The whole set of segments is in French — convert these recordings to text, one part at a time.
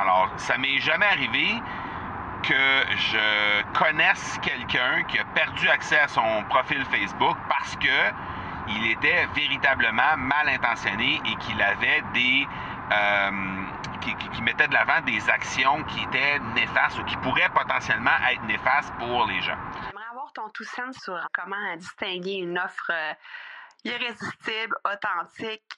Alors, ça m'est jamais arrivé que je connaisse quelqu'un qui a perdu accès à son profil Facebook parce que il était véritablement mal intentionné et qu'il avait des euh, qui, mettait de l'avant des actions qui étaient néfastes ou qui pourraient potentiellement être néfastes pour les gens. J'aimerais avoir ton tout sens sur comment distinguer une offre euh, irrésistible, authentique,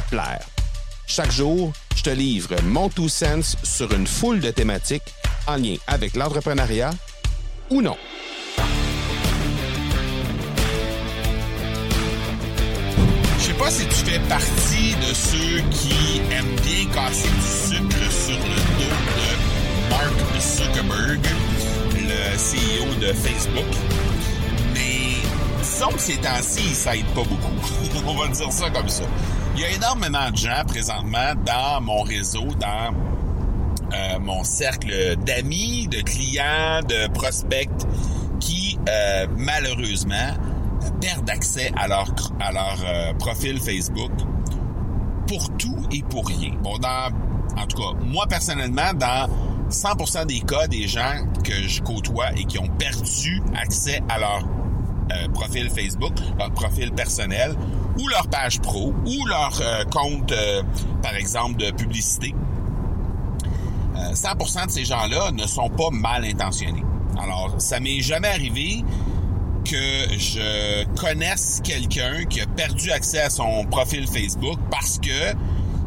te plaire. Chaque jour, je te livre mon Two Sense sur une foule de thématiques en lien avec l'entrepreneuriat ou non. Je sais pas si tu fais partie de ceux qui aiment bien casser du sucre sur le dos de Mark Zuckerberg, le CEO de Facebook. Mais disons que ces temps-ci, ça aide pas beaucoup. On va dire ça comme ça. Il y a énormément de gens présentement dans mon réseau, dans euh, mon cercle d'amis, de clients, de prospects qui, euh, malheureusement, perdent accès à leur, à leur euh, profil Facebook pour tout et pour rien. Bon, dans, en tout cas, moi personnellement, dans 100% des cas des gens que je côtoie et qui ont perdu accès à leur euh, profil Facebook, leur profil personnel, ou leur page pro, ou leur euh, compte, par exemple, de publicité, 100% de ces gens-là ne sont pas mal intentionnés. Alors, ça m'est jamais arrivé que je connaisse quelqu'un qui a perdu accès à son profil Facebook parce que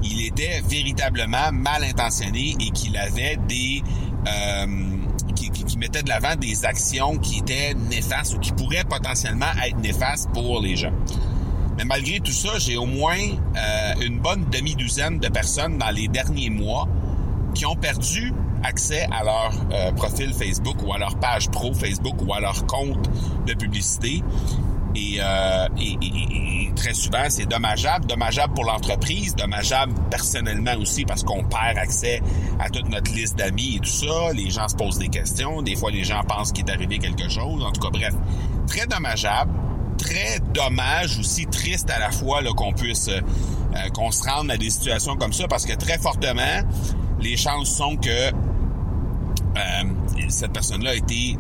il était véritablement mal intentionné et qu'il avait des euh, mettait de l'avant des actions qui étaient néfastes ou qui pourraient potentiellement être néfastes pour les gens. Mais malgré tout ça, j'ai au moins euh, une bonne demi-douzaine de personnes dans les derniers mois qui ont perdu accès à leur euh, profil Facebook ou à leur page pro Facebook ou à leur compte de publicité. Euh, et, très souvent, c'est dommageable. Dommageable pour l'entreprise, dommageable personnellement aussi parce qu'on perd accès à toute notre liste d'amis et tout ça. Les gens se posent des questions. Des fois, les gens pensent qu'il est arrivé quelque chose. En tout cas, bref, très dommageable. Très dommage, aussi triste à la fois qu'on puisse euh, qu'on se rende à des situations comme ça parce que très fortement, les chances sont que euh, cette personne-là a été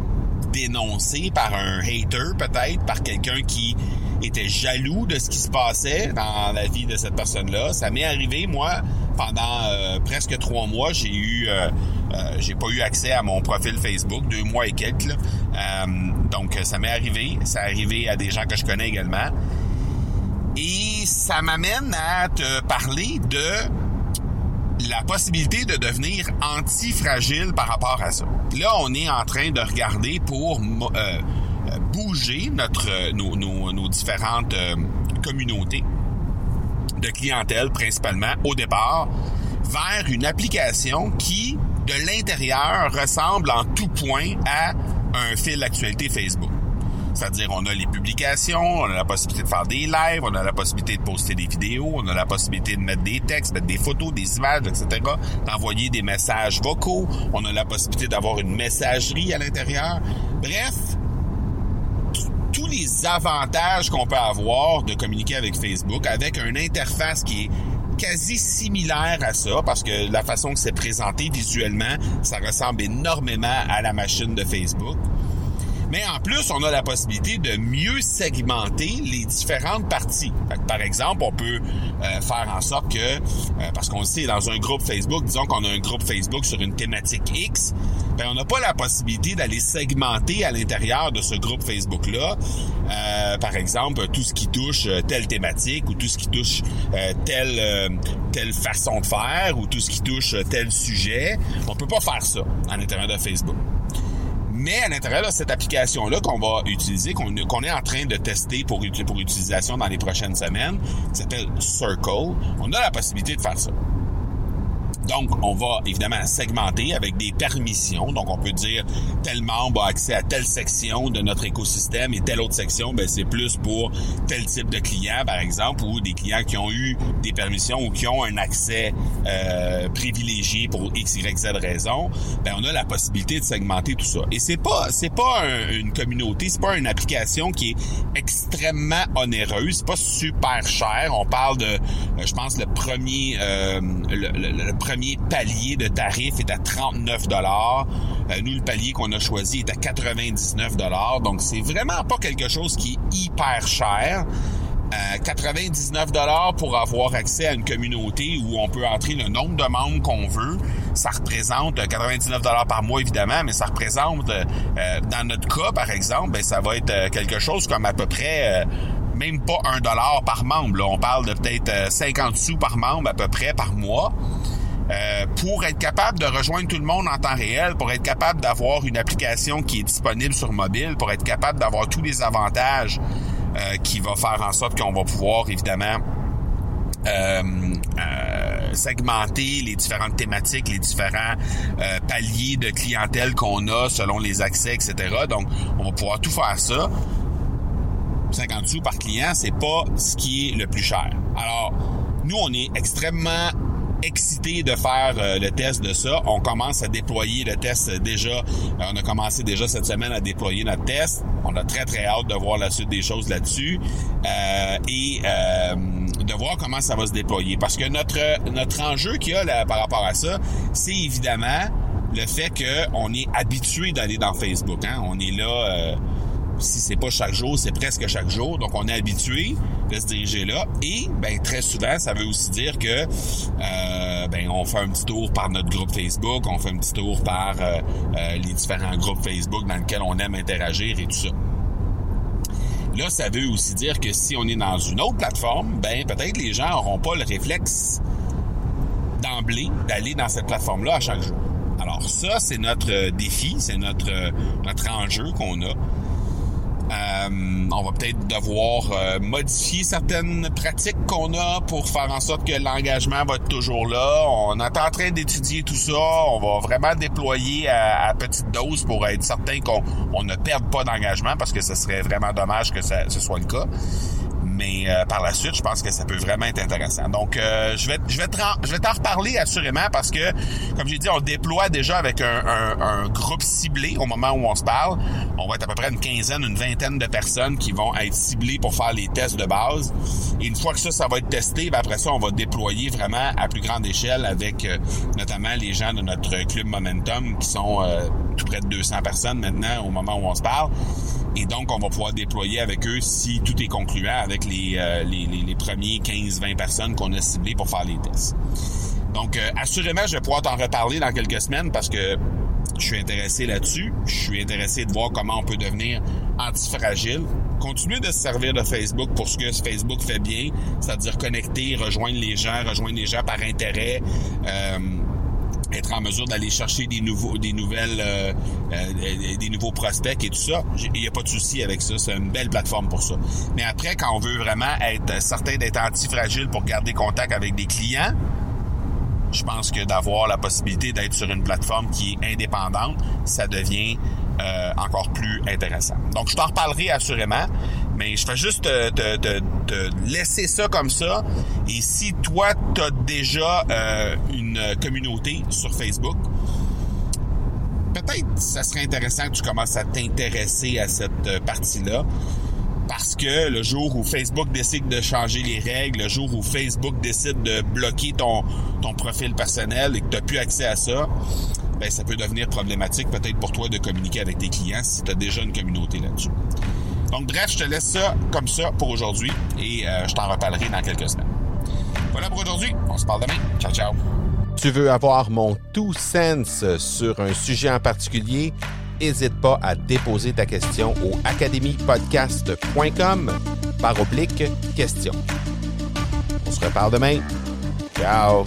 dénoncée par un hater, peut-être, par quelqu'un qui était jaloux de ce qui se passait dans la vie de cette personne-là. Ça m'est arrivé, moi, pendant euh, presque trois mois, j'ai eu, euh, j'ai pas eu accès à mon profil Facebook, deux mois et quelques. donc, ça m'est arrivé. Ça est arrivé à des gens que je connais également. Et ça m'amène à te parler de la possibilité de devenir anti-fragile par rapport à ça. Là, on est en train de regarder pour euh, euh, bouger notre euh, nos, nos, différentes communautés de clientèle principalement au départ vers une application qui de l'intérieur ressemble en tout point à un fil d'actualité Facebook. C'est-à-dire, on a les publications, on a la possibilité de faire des lives, on a la possibilité de poster des vidéos, on a la possibilité de mettre des textes, mettre des photos, des images, etc., d'envoyer des messages vocaux, on a la possibilité d'avoir une messagerie à l'intérieur. Bref, tous les avantages qu'on peut avoir de communiquer avec Facebook avec une interface qui est quasi similaire à ça parce que la façon que c'est présenté visuellement, ça ressemble énormément à la machine de Facebook. Mais en plus, on a la possibilité de mieux segmenter les différentes parties. par exemple, on peut euh, faire en sorte que, euh, parce qu'on sait, dans un groupe Facebook, disons qu'on a un groupe Facebook sur une thématique X, ben, on n'a pas la possibilité d'aller segmenter à l'intérieur de ce groupe Facebook-là, euh, par exemple, tout ce qui touche telle thématique ou tout ce qui touche telle, telle façon de faire ou tout ce qui touche tel sujet. On peut pas faire ça à l'intérieur de Facebook. Mais à l'intérieur de cette application-là qu'on va utiliser, qu'on est en train de tester pour, pour utilisation dans les prochaines semaines, qui s'appelle Circle, on a la possibilité de faire ça. Donc, on va évidemment segmenter avec des permissions. Donc, on peut dire tel membre a accès à telle section de notre écosystème et telle autre section, ben, c'est plus pour tel type de client, par exemple, ou des clients qui ont eu des permissions ou qui ont un accès euh, privilégié pour X, Y, Z raison. Ben, on a la possibilité de segmenter tout ça. Et c'est pas, c'est pas une communauté, c'est pas une application qui est extrêmement onéreuse, c'est pas super cher. On parle de, euh, je pense, le premier, euh, le, premier palier de tarif est à 39 dollars. Euh, nous, le palier qu'on a choisi est à 99 dollars. Donc, c'est vraiment pas quelque chose qui est hyper cher. 99 dollars pour avoir accès à une communauté où on peut entrer le nombre de membres qu'on veut. Ça représente 99 dollars par mois évidemment, mais ça représente dans notre cas par exemple, ben, ça va être quelque chose comme à peu près même pas un dollar par membre. On parle de peut-être 50 euh, sous par membre à peu près par mois. Euh, pour être capable de rejoindre tout le monde en temps réel, pour être capable d'avoir une application qui est disponible sur mobile, pour être capable d'avoir tous les avantages euh, qui va faire en sorte qu'on va pouvoir évidemment segmenter les différentes thématiques, les différents paliers de clientèle qu'on a selon les accès, etc. Donc, on va pouvoir tout faire ça. 50 sous par client, c'est pas ce qui est le plus cher. Alors, nous, on est extrêmement excités de faire euh, le test de ça. On commence à déployer le test déjà. Euh, on a commencé déjà cette semaine à déployer notre test. On a très très hâte de voir la suite des choses là-dessus euh, et de voir comment ça va se déployer. Parce que notre notre enjeu qu'il y a par rapport à ça, c'est évidemment le fait qu'on est habitué d'aller dans Facebook. Hein? On est là si c'est pas chaque jour, c'est presque chaque jour. Donc, on est habitué de se diriger là. Et, ben, très souvent, ça veut aussi dire que, euh, ben, on fait un petit tour par notre groupe Facebook, on fait un petit tour par euh, euh, les différents groupes Facebook dans lesquels on aime interagir et tout ça. Là, ça veut aussi dire que si on est dans une autre plateforme, ben, peut-être les gens n'auront pas le réflexe d'emblée d'aller dans cette plateforme-là à chaque jour. Alors ça, c'est notre défi, c'est notre, notre enjeu qu'on a. Euh, on va peut-être devoir euh, modifier certaines pratiques qu'on a pour faire en sorte que l'engagement va être toujours là. On est en train d'étudier tout ça. On va vraiment déployer à, petite dose pour être certain qu'on ne perde pas d'engagement parce que ce serait vraiment dommage que ce soit le cas mais euh, par la suite, je pense que ça peut vraiment être intéressant. Donc, euh, je vais, je vais, je vais t'en reparler assurément parce que, comme j'ai dit, on déploie déjà avec un, un, groupe ciblé au moment où on se parle. On va être à peu près une quinzaine, une vingtaine de personnes qui vont être ciblées pour faire les tests de base. Et une fois que ça, ça va être testé, ben après ça, on va déployer vraiment à plus grande échelle avec euh, notamment les gens de notre club Momentum qui sont tout près de 200 personnes maintenant au moment où on se parle. Et donc, on va pouvoir déployer avec eux si tout est concluant avec les, euh, les, premiers 15-20 personnes qu'on a ciblées pour faire les tests. Donc, euh, assurément, je vais pouvoir t'en reparler dans quelques semaines parce que je suis intéressé là-dessus. Je suis intéressé de voir comment on peut devenir antifragile. Continuer de se servir de Facebook pour ce que Facebook fait bien, c'est-à-dire connecter, rejoindre les gens, rejoindre les gens par intérêt. Euh, être en mesure d'aller chercher des nouveaux, des nouvelles, euh, euh, des nouveaux prospects et tout ça. Il n'y a pas de souci avec ça. C'est une belle plateforme pour ça. Mais après, quand on veut vraiment être certain d'être antifragile pour garder contact avec des clients, je pense que d'avoir la possibilité d'être sur une plateforme qui est indépendante, ça devient euh, encore plus intéressant. Donc, je t'en reparlerai assurément, mais je fais juste te, laisser ça comme ça. Et si toi, tu as déjà euh, une communauté sur Facebook, peut-être ça serait intéressant que tu commences à t'intéresser à cette euh, partie-là. Parce que le jour où Facebook décide de changer les règles, le jour où Facebook décide de bloquer ton, ton profil personnel et que tu n'as plus accès à ça, ben, ça peut devenir problématique peut-être pour toi de communiquer avec tes clients si tu as déjà une communauté là-dessus. Donc bref, je te laisse ça comme ça pour aujourd'hui et euh, je t'en reparlerai dans quelques semaines. Voilà pour aujourd'hui. On se parle demain. Ciao, ciao. Tu veux avoir mon tout sens sur un sujet en particulier? N'hésite pas à déposer ta question au academypodcast.com par oblique question. On se reparle demain. Ciao!